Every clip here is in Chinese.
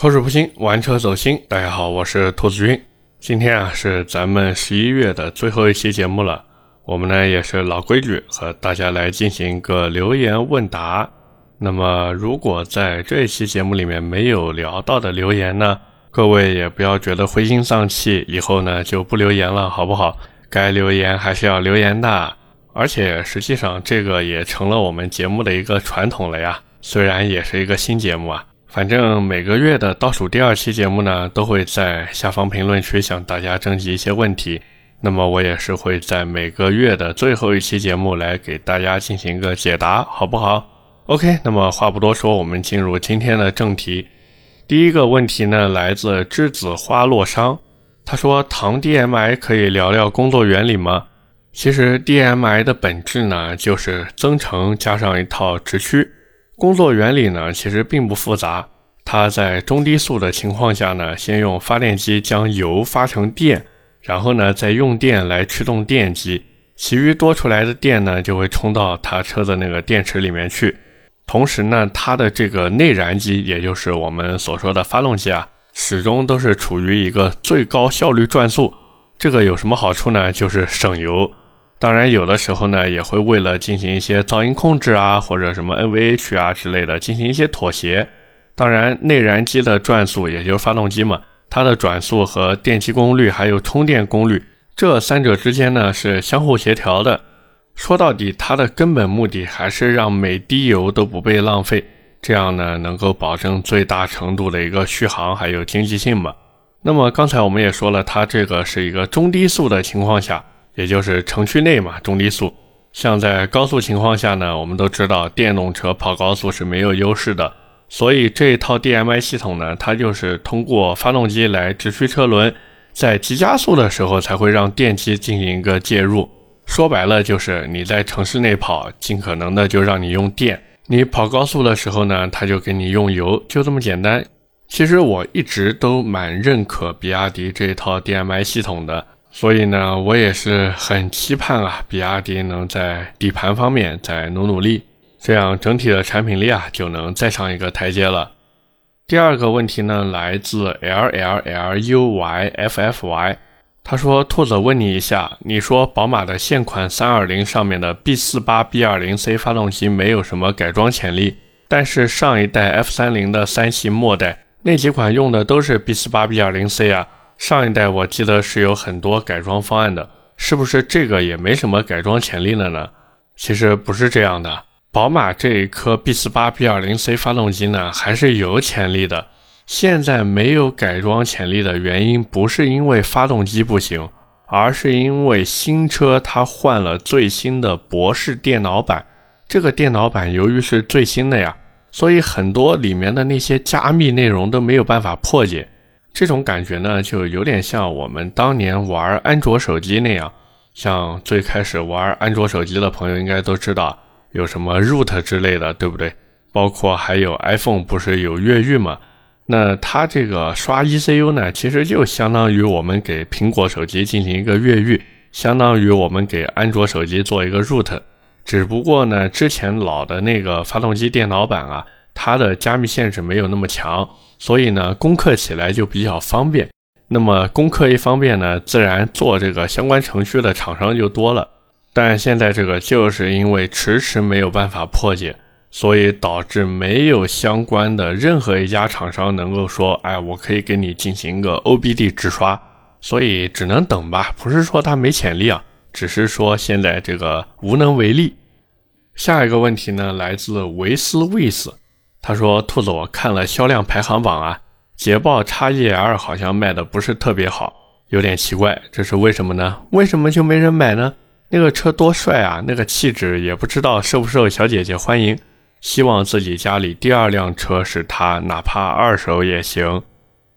口齿不清，玩车走心。大家好，我是兔子君。今天啊是咱们十一月的最后一期节目了。我们呢也是老规矩，和大家来进行一个留言问答。那么如果在这一期节目里面没有聊到的留言呢，各位也不要觉得灰心丧气，以后呢就不留言了，好不好？该留言还是要留言的。而且实际上这个也成了我们节目的一个传统了呀。虽然也是一个新节目啊。反正每个月的倒数第二期节目呢，都会在下方评论区向大家征集一些问题。那么我也是会在每个月的最后一期节目来给大家进行一个解答，好不好？OK，那么话不多说，我们进入今天的正题。第一个问题呢，来自栀子花落殇，他说：“糖 DMI 可以聊聊工作原理吗？”其实 DMI 的本质呢，就是增程加上一套直驱。工作原理呢，其实并不复杂。它在中低速的情况下呢，先用发电机将油发成电，然后呢，再用电来驱动电机，其余多出来的电呢，就会充到它车的那个电池里面去。同时呢，它的这个内燃机，也就是我们所说的发动机啊，始终都是处于一个最高效率转速。这个有什么好处呢？就是省油。当然，有的时候呢，也会为了进行一些噪音控制啊，或者什么 NVH 啊之类的，进行一些妥协。当然，内燃机的转速，也就是发动机嘛，它的转速和电机功率还有充电功率，这三者之间呢是相互协调的。说到底，它的根本目的还是让每滴油都不被浪费，这样呢能够保证最大程度的一个续航还有经济性嘛。那么刚才我们也说了，它这个是一个中低速的情况下。也就是城区内嘛，中低速。像在高速情况下呢，我们都知道电动车跑高速是没有优势的，所以这一套 DMI 系统呢，它就是通过发动机来直驱车轮，在急加速的时候才会让电机进行一个介入。说白了就是你在城市内跑，尽可能的就让你用电；你跑高速的时候呢，它就给你用油，就这么简单。其实我一直都蛮认可比亚迪这一套 DMI 系统的。所以呢，我也是很期盼啊，比亚迪能在底盘方面再努努力，这样整体的产品力啊就能再上一个台阶了。第二个问题呢，来自 L L L U Y F F Y，他说：“兔子问你一下，你说宝马的现款三二零上面的 B 四八 B 二零 C 发动机没有什么改装潜力，但是上一代 F 三零的三系末代那几款用的都是 B 四八 B 二零 C 啊。”上一代我记得是有很多改装方案的，是不是这个也没什么改装潜力了呢？其实不是这样的，宝马这一颗 B 四八 B 二零 C 发动机呢还是有潜力的。现在没有改装潜力的原因不是因为发动机不行，而是因为新车它换了最新的博士电脑版。这个电脑版由于是最新的呀，所以很多里面的那些加密内容都没有办法破解。这种感觉呢，就有点像我们当年玩安卓手机那样。像最开始玩安卓手机的朋友应该都知道，有什么 root 之类的，对不对？包括还有 iPhone 不是有越狱吗？那它这个刷 ECU 呢，其实就相当于我们给苹果手机进行一个越狱，相当于我们给安卓手机做一个 root。只不过呢，之前老的那个发动机电脑版啊，它的加密限制没有那么强。所以呢，攻克起来就比较方便。那么攻克一方便呢，自然做这个相关程序的厂商就多了。但现在这个就是因为迟迟没有办法破解，所以导致没有相关的任何一家厂商能够说，哎，我可以给你进行一个 OBD 直刷。所以只能等吧，不是说它没潜力啊，只是说现在这个无能为力。下一个问题呢，来自维斯维斯。他说：“兔子，我看了销量排行榜啊，捷豹 XEL 好像卖的不是特别好，有点奇怪，这是为什么呢？为什么就没人买呢？那个车多帅啊，那个气质也不知道受不受小姐姐欢迎。希望自己家里第二辆车是它，哪怕二手也行。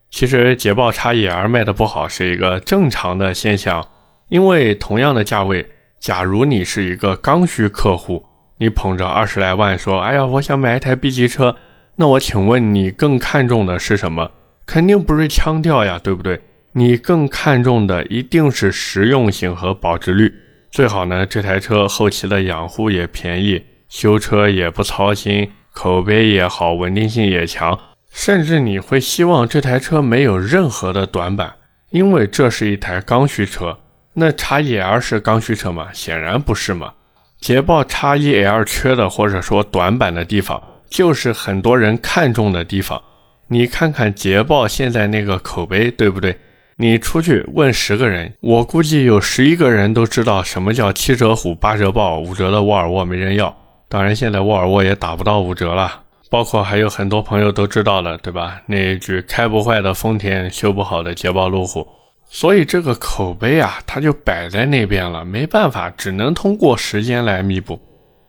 其实捷豹 XEL 卖的不好是一个正常的现象，因为同样的价位，假如你是一个刚需客户。”你捧着二十来万说：“哎呀，我想买一台 B 级车。”那我请问你更看重的是什么？肯定不是腔调呀，对不对？你更看重的一定是实用性和保值率。最好呢，这台车后期的养护也便宜，修车也不操心，口碑也好，稳定性也强。甚至你会希望这台车没有任何的短板，因为这是一台刚需车。那 X1L 是刚需车吗？显然不是嘛。捷豹 X1L 缺的或者说短板的地方，就是很多人看重的地方。你看看捷豹现在那个口碑，对不对？你出去问十个人，我估计有十一个人都知道什么叫七折虎、八折豹、五折的沃尔沃没人要。当然，现在沃尔沃也打不到五折了。包括还有很多朋友都知道了，对吧？那一句“开不坏的丰田，修不好的捷豹路虎”。所以这个口碑啊，它就摆在那边了，没办法，只能通过时间来弥补。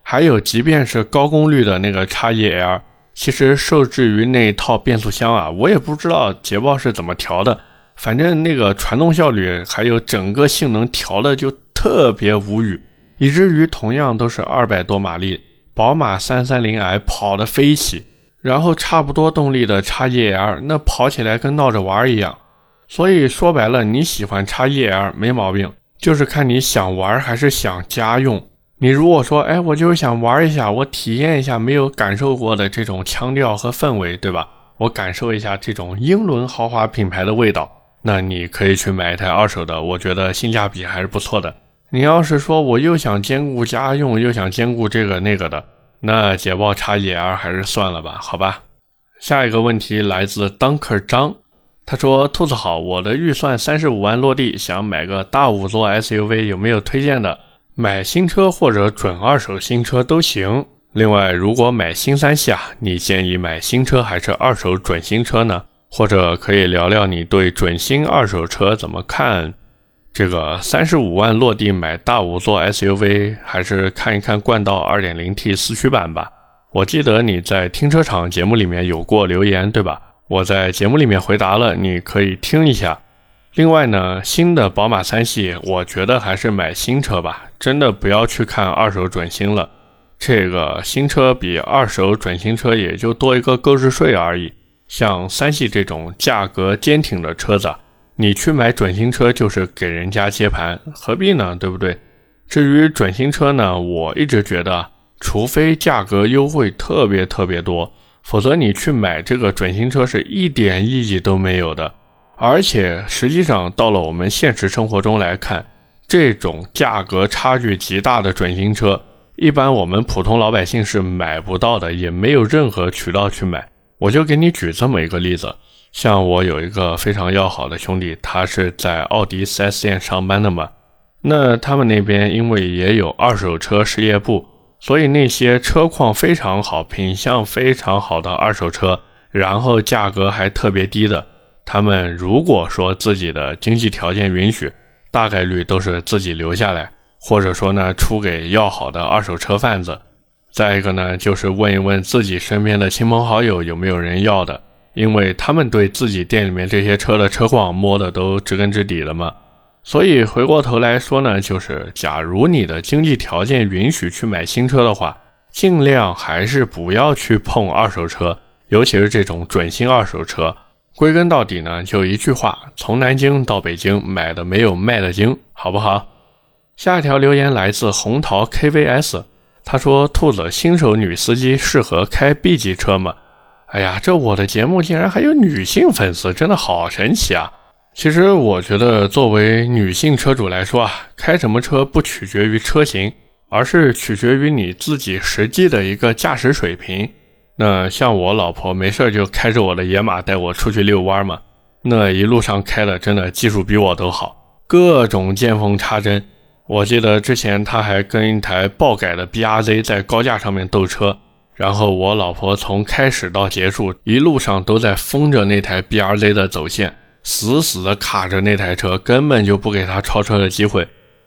还有，即便是高功率的那个 x E L，其实受制于那一套变速箱啊，我也不知道捷豹是怎么调的。反正那个传动效率还有整个性能调的就特别无语，以至于同样都是二百多马力，宝马三三零 i 跑得飞起，然后差不多动力的叉 E L 那跑起来跟闹着玩一样。所以说白了，你喜欢叉 E L 没毛病，就是看你想玩还是想家用。你如果说，哎，我就是想玩一下，我体验一下没有感受过的这种腔调和氛围，对吧？我感受一下这种英伦豪华品牌的味道。那你可以去买一台二手的，我觉得性价比还是不错的。你要是说我又想兼顾家用，又想兼顾这个那个的，那捷豹 XEL 还是算了吧，好吧。下一个问题来自 Dunker 张，他说：“兔子好，我的预算三十五万落地，想买个大五座 SUV，有没有推荐的？买新车或者准二手新车都行。另外，如果买新三系啊，你建议买新车还是二手准新车呢？”或者可以聊聊你对准新二手车怎么看？这个三十五万落地买大五座 SUV，还是看一看冠道 2.0T 四驱版吧。我记得你在停车场节目里面有过留言，对吧？我在节目里面回答了，你可以听一下。另外呢，新的宝马三系，我觉得还是买新车吧，真的不要去看二手准新了。这个新车比二手准新车也就多一个购置税而已。像三系这种价格坚挺的车子，你去买准新车就是给人家接盘，何必呢？对不对？至于准新车呢，我一直觉得，除非价格优惠特别特别多，否则你去买这个准新车是一点意义都没有的。而且实际上到了我们现实生活中来看，这种价格差距极大的准新车，一般我们普通老百姓是买不到的，也没有任何渠道去买。我就给你举这么一个例子，像我有一个非常要好的兄弟，他是在奥迪 4S 店上班的嘛。那他们那边因为也有二手车事业部，所以那些车况非常好、品相非常好的二手车，然后价格还特别低的，他们如果说自己的经济条件允许，大概率都是自己留下来，或者说呢出给要好的二手车贩子。再一个呢，就是问一问自己身边的亲朋好友有没有人要的，因为他们对自己店里面这些车的车况摸的都知根知底了嘛。所以回过头来说呢，就是假如你的经济条件允许去买新车的话，尽量还是不要去碰二手车，尤其是这种准新二手车。归根到底呢，就一句话：从南京到北京，买的没有卖的精，好不好？下一条留言来自红桃 KVS。他说：“兔子，新手女司机适合开 B 级车吗？”哎呀，这我的节目竟然还有女性粉丝，真的好神奇啊！其实我觉得，作为女性车主来说啊，开什么车不取决于车型，而是取决于你自己实际的一个驾驶水平。那像我老婆没事就开着我的野马带我出去遛弯嘛，那一路上开的真的技术比我都好，各种见缝插针。我记得之前他还跟一台爆改的 BRZ 在高架上面斗车，然后我老婆从开始到结束一路上都在封着那台 BRZ 的走线，死死的卡着那台车，根本就不给他超车的机会。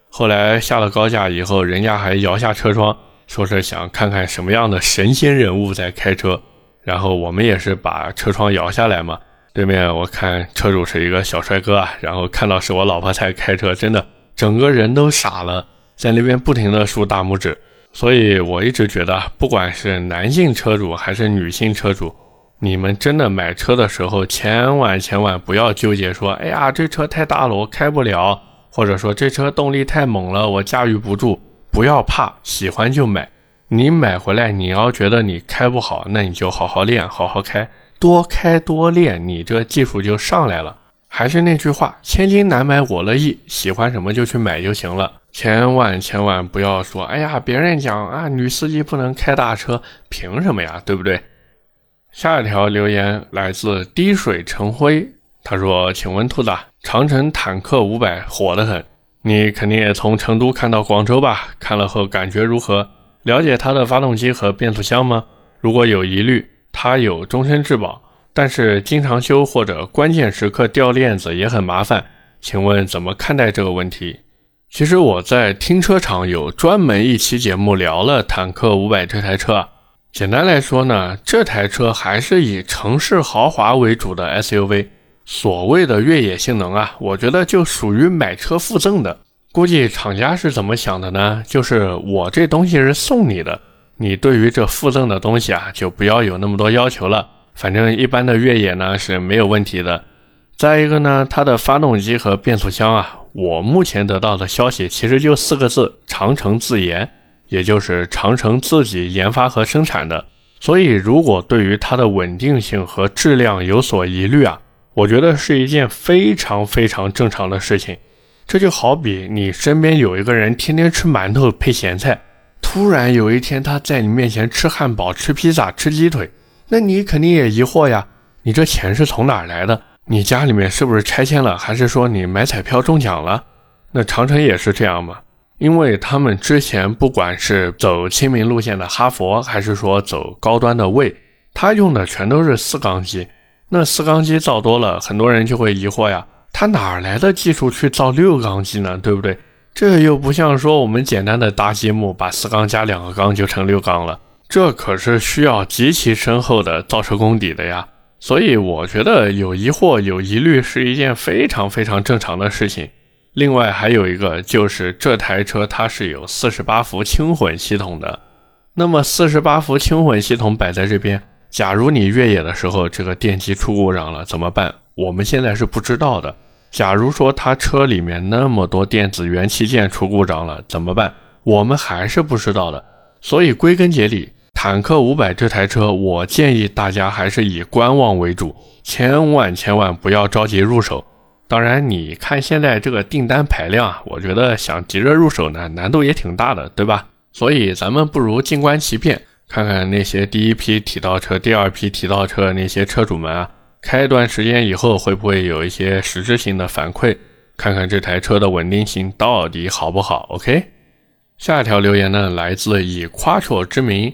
后来下了高架以后，人家还摇下车窗，说是想看看什么样的神仙人物在开车。然后我们也是把车窗摇下来嘛，对面我看车主是一个小帅哥啊，然后看到是我老婆在开车，真的。整个人都傻了，在那边不停的竖大拇指，所以我一直觉得，不管是男性车主还是女性车主，你们真的买车的时候，千万千万不要纠结说，哎呀，这车太大了，我开不了，或者说这车动力太猛了，我驾驭不住。不要怕，喜欢就买。你买回来，你要觉得你开不好，那你就好好练，好好开，多开多练，你这技术就上来了。还是那句话，千金难买我乐意，喜欢什么就去买就行了。千万千万不要说，哎呀，别人讲啊，女司机不能开大车，凭什么呀？对不对？下一条留言来自滴水成灰，他说：“请问兔子，长城坦克五百火得很，你肯定也从成都看到广州吧？看了后感觉如何？了解它的发动机和变速箱吗？如果有疑虑，它有终身质保，但是经常修或者关键时刻掉链子也很麻烦，请问怎么看待这个问题？”其实我在停车场有专门一期节目聊了坦克五百这台车。简单来说呢，这台车还是以城市豪华为主的 SUV。所谓的越野性能啊，我觉得就属于买车附赠的。估计厂家是怎么想的呢？就是我这东西是送你的，你对于这附赠的东西啊，就不要有那么多要求了。反正一般的越野呢是没有问题的。再一个呢，它的发动机和变速箱啊，我目前得到的消息其实就四个字：长城自研。也就是长城自己研发和生产的，所以如果对于它的稳定性和质量有所疑虑啊，我觉得是一件非常非常正常的事情。这就好比你身边有一个人天天吃馒头配咸菜，突然有一天他在你面前吃汉堡、吃披萨、吃鸡腿，那你肯定也疑惑呀，你这钱是从哪来的？你家里面是不是拆迁了？还是说你买彩票中奖了？那长城也是这样吗？因为他们之前不管是走亲民路线的哈佛，还是说走高端的魏，他用的全都是四缸机。那四缸机造多了，很多人就会疑惑呀，他哪来的技术去造六缸机呢？对不对？这又不像说我们简单的搭积木，把四缸加两个缸就成六缸了，这可是需要极其深厚的造车功底的呀。所以我觉得有疑惑、有疑虑是一件非常非常正常的事情。另外还有一个就是这台车它是有四十八伏轻混系统的，那么四十八伏轻混系统摆在这边，假如你越野的时候这个电机出故障了怎么办？我们现在是不知道的。假如说它车里面那么多电子元器件出故障了怎么办？我们还是不知道的。所以归根结底，坦克五百这台车，我建议大家还是以观望为主，千万千万不要着急入手。当然，你看现在这个订单排量啊，我觉得想急着入手呢，难度也挺大的，对吧？所以咱们不如静观其变，看看那些第一批提到车、第二批提到车那些车主们啊，开一段时间以后会不会有一些实质性的反馈？看看这台车的稳定性到底好不好？OK。下一条留言呢，来自以夸绰之名，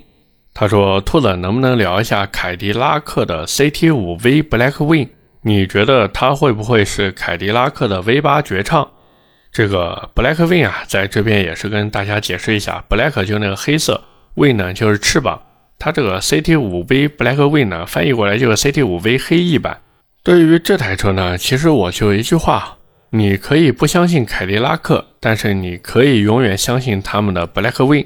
他说：“兔子能不能聊一下凯迪拉克的 CT5V Blackwing？” 你觉得它会不会是凯迪拉克的 V8 绝唱？这个 Blackwing 啊，在这边也是跟大家解释一下，Black 就那个黑色，win 呢就是翅膀。它这个 CT5V Blackwing 呢，翻译过来就是 CT5V 黑翼版。对于这台车呢，其实我就一句话：你可以不相信凯迪拉克，但是你可以永远相信他们的 Blackwing。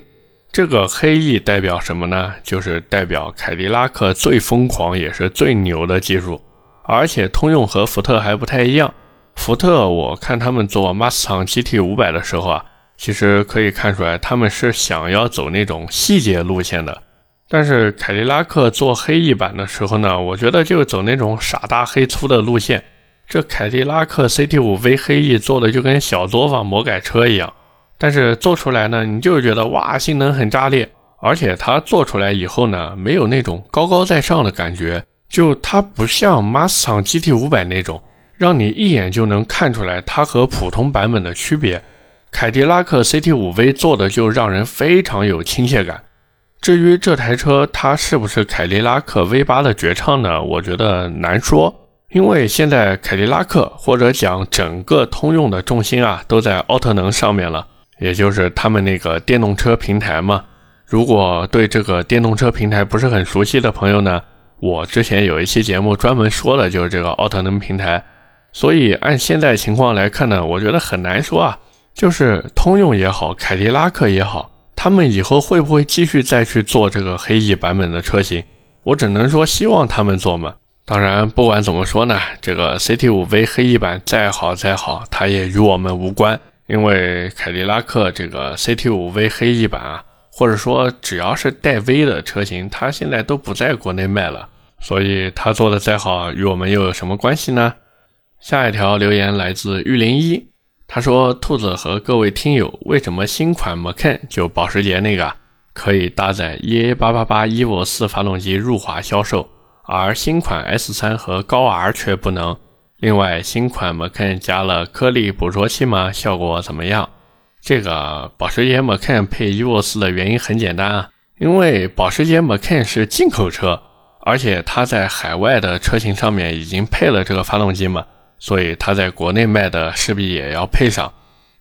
这个黑翼代表什么呢？就是代表凯迪拉克最疯狂也是最牛的技术。而且通用和福特还不太一样。福特，我看他们做 Mustang GT 五百的时候啊，其实可以看出来他们是想要走那种细节路线的。但是凯迪拉克做黑翼版的时候呢，我觉得就走那种傻大黑粗的路线。这凯迪拉克 CT 五 V 黑翼做的就跟小作坊魔改车一样，但是做出来呢，你就觉得哇，性能很炸裂。而且它做出来以后呢，没有那种高高在上的感觉。就它不像 Mustang GT 五百那种，让你一眼就能看出来它和普通版本的区别。凯迪拉克 CT 五 V 做的就让人非常有亲切感。至于这台车它是不是凯迪拉克 V 八的绝唱呢？我觉得难说，因为现在凯迪拉克或者讲整个通用的重心啊都在奥特能上面了，也就是他们那个电动车平台嘛。如果对这个电动车平台不是很熟悉的朋友呢？我之前有一期节目专门说的就是这个奥特能平台，所以按现在情况来看呢，我觉得很难说啊。就是通用也好，凯迪拉克也好，他们以后会不会继续再去做这个黑翼版本的车型？我只能说希望他们做嘛。当然，不管怎么说呢，这个 CT5V 黑翼版再好再好，它也与我们无关，因为凯迪拉克这个 CT5V 黑翼版啊。或者说，只要是带 V 的车型，它现在都不在国内卖了。所以它做的再好，与我们又有什么关系呢？下一条留言来自玉林一，他说：“兔子和各位听友，为什么新款 Macan 就保时捷那个可以搭载 EA 八八八 Evo 四发动机入华销售，而新款 S 三和高 R 却不能？另外，新款 Macan 加了颗粒捕捉器吗？效果怎么样？”这个保时捷 Macan 配 Evo 四的原因很简单啊，因为保时捷 Macan 是进口车，而且它在海外的车型上面已经配了这个发动机嘛。所以它在国内卖的势必也要配上。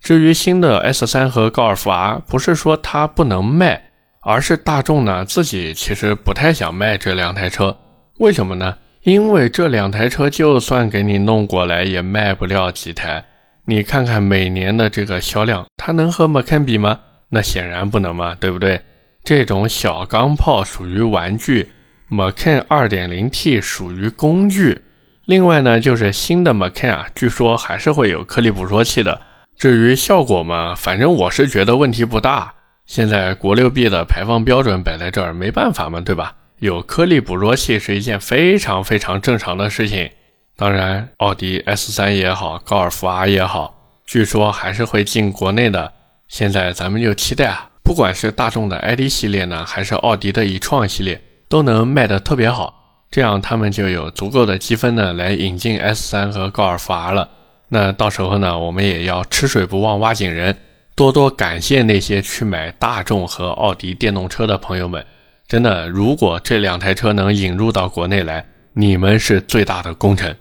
至于新的 S 三和高尔夫 R，不是说它不能卖，而是大众呢自己其实不太想卖这两台车。为什么呢？因为这两台车就算给你弄过来，也卖不了几台。你看看每年的这个销量，它能和 Macan 比吗？那显然不能嘛，对不对？这种小钢炮属于玩具，Macan 2.0T 属于工具。另外呢，就是新的 Macan 啊，据说还是会有颗粒捕捉器的。至于效果嘛，反正我是觉得问题不大。现在国六 B 的排放标准摆在这儿，没办法嘛，对吧？有颗粒捕捉器是一件非常非常正常的事情。当然，奥迪 S3 也好，高尔夫 R 也好，据说还是会进国内的。现在咱们就期待啊，不管是大众的 ID 系列呢，还是奥迪的 e 创系列，都能卖得特别好。这样他们就有足够的积分呢，来引进 S3 和高尔夫 R 了。那到时候呢，我们也要吃水不忘挖井人，多多感谢那些去买大众和奥迪电动车的朋友们。真的，如果这两台车能引入到国内来，你们是最大的功臣。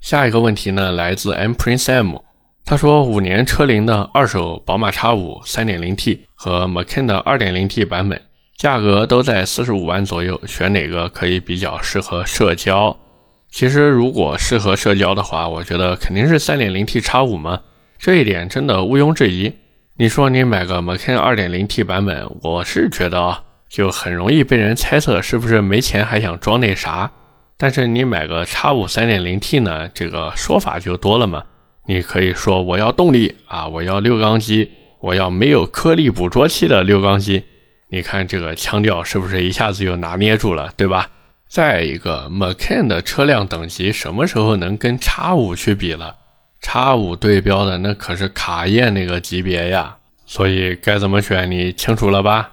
下一个问题呢，来自 M Prince M，他说五年车龄的二手宝马 X5 3.0T 和 Macan 的 2.0T 版本。价格都在四十五万左右，选哪个可以比较适合社交？其实如果适合社交的话，我觉得肯定是三点零 T 叉五嘛，这一点真的毋庸置疑。你说你买个 Macan 二点零 T 版本，我是觉得啊，就很容易被人猜测是不是没钱还想装那啥。但是你买个叉五三点零 T 呢，这个说法就多了嘛。你可以说我要动力啊，我要六缸机，我要没有颗粒捕捉器的六缸机。你看这个腔调是不是一下子就拿捏住了，对吧？再一个，Macan 的车辆等级什么时候能跟叉五去比了？叉五对标的那可是卡宴那个级别呀，所以该怎么选你清楚了吧？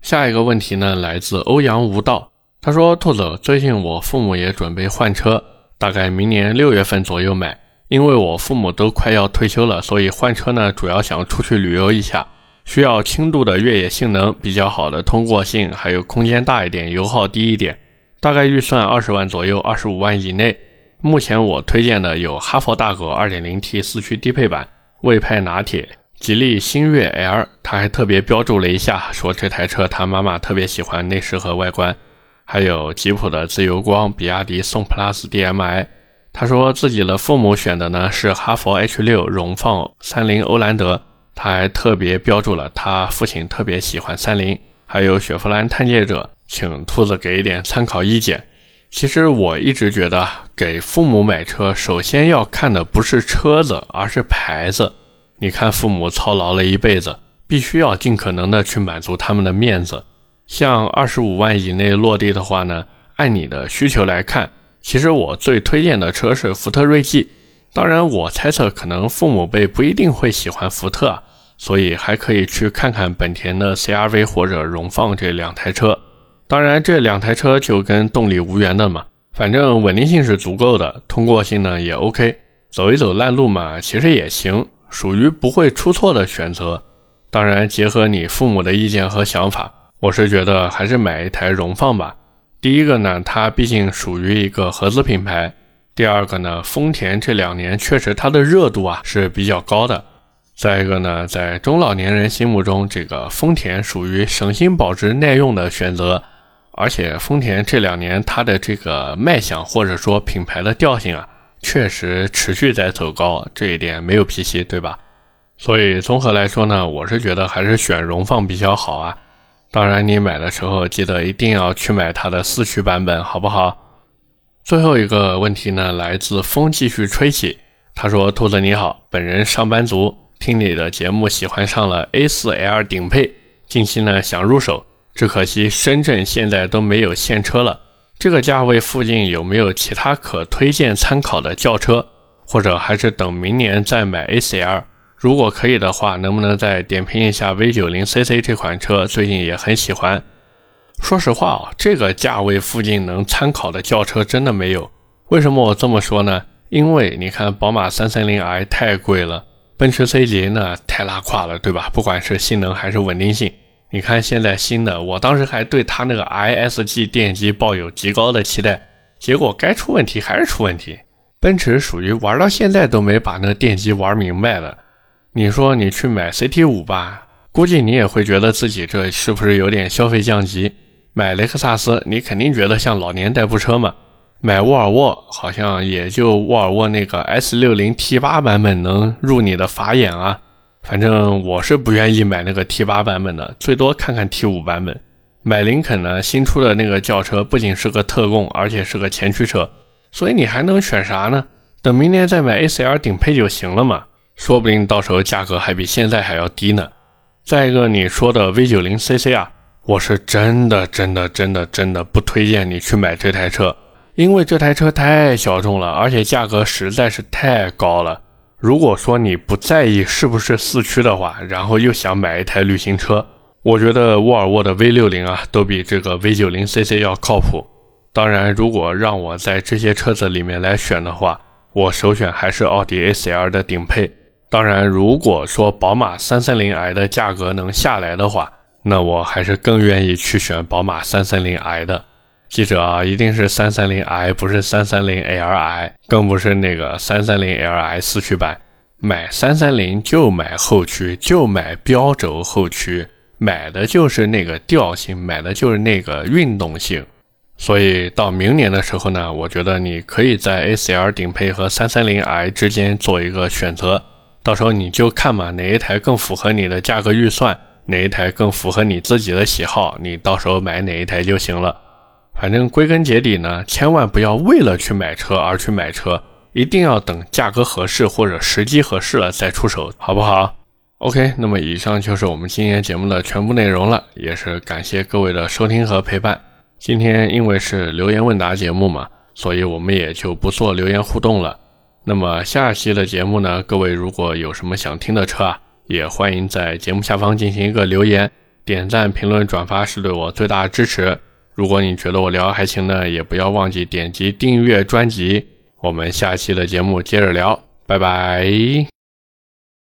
下一个问题呢，来自欧阳无道，他说：“兔子，最近我父母也准备换车，大概明年六月份左右买，因为我父母都快要退休了，所以换车呢，主要想出去旅游一下。”需要轻度的越野性能，比较好的通过性，还有空间大一点，油耗低一点。大概预算二十万左右，二十五万以内。目前我推荐的有哈佛大狗 2.0T 四驱低配版、魏派拿铁、吉利星越 L。他还特别标注了一下，说这台车他妈妈特别喜欢内饰和外观。还有吉普的自由光、比亚迪宋 PLUS DM-i。他说自己的父母选的呢是哈佛 H6 荣放、三菱欧蓝德。他还特别标注了他父亲特别喜欢三菱，还有雪佛兰探界者，请兔子给一点参考意见。其实我一直觉得，给父母买车，首先要看的不是车子，而是牌子。你看父母操劳了一辈子，必须要尽可能的去满足他们的面子。像二十五万以内落地的话呢，按你的需求来看，其实我最推荐的车是福特锐际。当然，我猜测可能父母辈不一定会喜欢福特，所以还可以去看看本田的 CRV 或者荣放这两台车。当然，这两台车就跟动力无缘的嘛，反正稳定性是足够的，通过性呢也 OK，走一走烂路嘛，其实也行，属于不会出错的选择。当然，结合你父母的意见和想法，我是觉得还是买一台荣放吧。第一个呢，它毕竟属于一个合资品牌。第二个呢，丰田这两年确实它的热度啊是比较高的。再一个呢，在中老年人心目中，这个丰田属于省心、保值、耐用的选择。而且丰田这两年它的这个卖相或者说品牌的调性啊，确实持续在走高，这一点没有脾气，对吧？所以综合来说呢，我是觉得还是选荣放比较好啊。当然，你买的时候记得一定要去买它的四驱版本，好不好？最后一个问题呢，来自风继续吹起。他说：“兔子你好，本人上班族，听你的节目喜欢上了 A4L 顶配，近期呢想入手，只可惜深圳现在都没有现车了。这个价位附近有没有其他可推荐参考的轿车，或者还是等明年再买 A4L？如果可以的话，能不能再点评一下 V90CC 这款车？最近也很喜欢。说实话啊，这个价位附近能参考的轿车真的没有。为什么我这么说呢？因为你看，宝马 330i 太贵了，奔驰 C 级呢太拉胯了，对吧？不管是性能还是稳定性。你看现在新的，我当时还对它那个 ISG 电机抱有极高的期待，结果该出问题还是出问题。奔驰属于玩到现在都没把那个电机玩明白的。你说你去买 CT 五吧，估计你也会觉得自己这是不是有点消费降级？买雷克萨斯，你肯定觉得像老年代步车嘛。买沃尔沃，好像也就沃尔沃那个 S60 T8 版本能入你的法眼啊。反正我是不愿意买那个 T 八版本的，最多看看 T 五版本。买林肯呢，新出的那个轿车不仅是个特供，而且是个前驱车，所以你还能选啥呢？等明年再买 A4L 顶配就行了嘛，说不定到时候价格还比现在还要低呢。再一个你说的 V90CC 啊，我是真的真的真的真的不推荐你去买这台车，因为这台车太小众了，而且价格实在是太高了。如果说你不在意是不是四驱的话，然后又想买一台旅行车，我觉得沃尔沃的 V60 啊都比这个 V90CC 要靠谱。当然，如果让我在这些车子里面来选的话，我首选还是奥迪 A4L 的顶配。当然，如果说宝马 330i 的价格能下来的话，那我还是更愿意去选宝马 330i 的。记者啊，一定是三三零 i，不是三三零 li，更不是那个三三零 li 四驱版。买三三零就买后驱，就买标轴后驱，买的就是那个调性，买的就是那个运动性。所以到明年的时候呢，我觉得你可以在 A4L 顶配和三三零 i 之间做一个选择，到时候你就看嘛，哪一台更符合你的价格预算，哪一台更符合你自己的喜好，你到时候买哪一台就行了。反正归根结底呢，千万不要为了去买车而去买车，一定要等价格合适或者时机合适了再出手，好不好？OK，那么以上就是我们今天节目的全部内容了，也是感谢各位的收听和陪伴。今天因为是留言问答节目嘛，所以我们也就不做留言互动了。那么下期的节目呢，各位如果有什么想听的车啊，也欢迎在节目下方进行一个留言、点赞、评论、转发，是对我最大的支持。如果你觉得我聊还行呢，也不要忘记点击订阅专辑。我们下期的节目接着聊，拜拜。